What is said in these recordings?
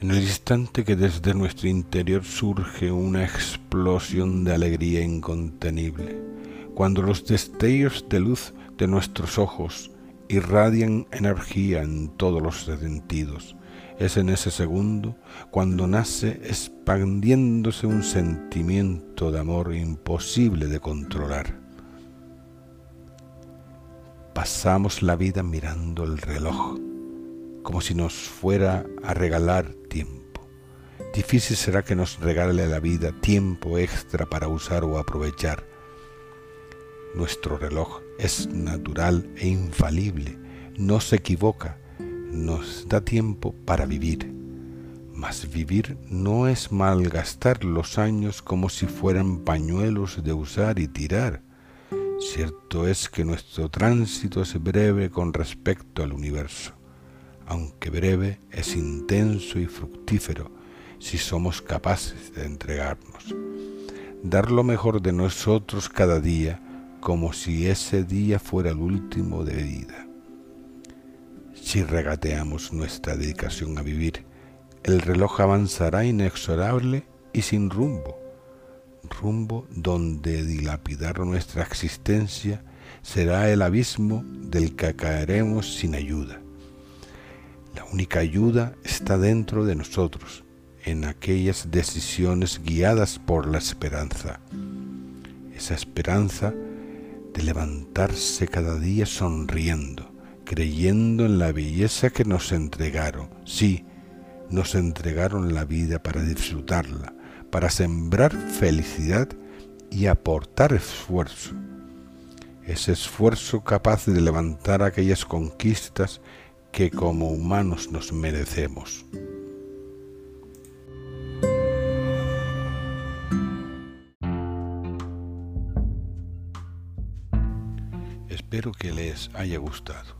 En el instante que desde nuestro interior surge una explosión de alegría incontenible, cuando los destellos de luz de nuestros ojos irradian energía en todos los sentidos, es en ese segundo cuando nace expandiéndose un sentimiento de amor imposible de controlar. Pasamos la vida mirando el reloj, como si nos fuera a regalar tiempo. Difícil será que nos regale la vida tiempo extra para usar o aprovechar. Nuestro reloj es natural e infalible, no se equivoca, nos da tiempo para vivir. Mas vivir no es malgastar los años como si fueran pañuelos de usar y tirar. Cierto es que nuestro tránsito es breve con respecto al universo aunque breve, es intenso y fructífero si somos capaces de entregarnos. Dar lo mejor de nosotros cada día como si ese día fuera el último de vida. Si regateamos nuestra dedicación a vivir, el reloj avanzará inexorable y sin rumbo, rumbo donde dilapidar nuestra existencia será el abismo del que caeremos sin ayuda la única ayuda está dentro de nosotros, en aquellas decisiones guiadas por la esperanza. Esa esperanza de levantarse cada día sonriendo, creyendo en la belleza que nos entregaron. Sí, nos entregaron la vida para disfrutarla, para sembrar felicidad y aportar esfuerzo. Ese esfuerzo capaz de levantar aquellas conquistas que como humanos nos merecemos. Espero que les haya gustado.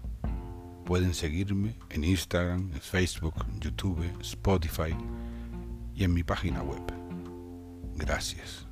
Pueden seguirme en Instagram, Facebook, YouTube, Spotify y en mi página web. Gracias.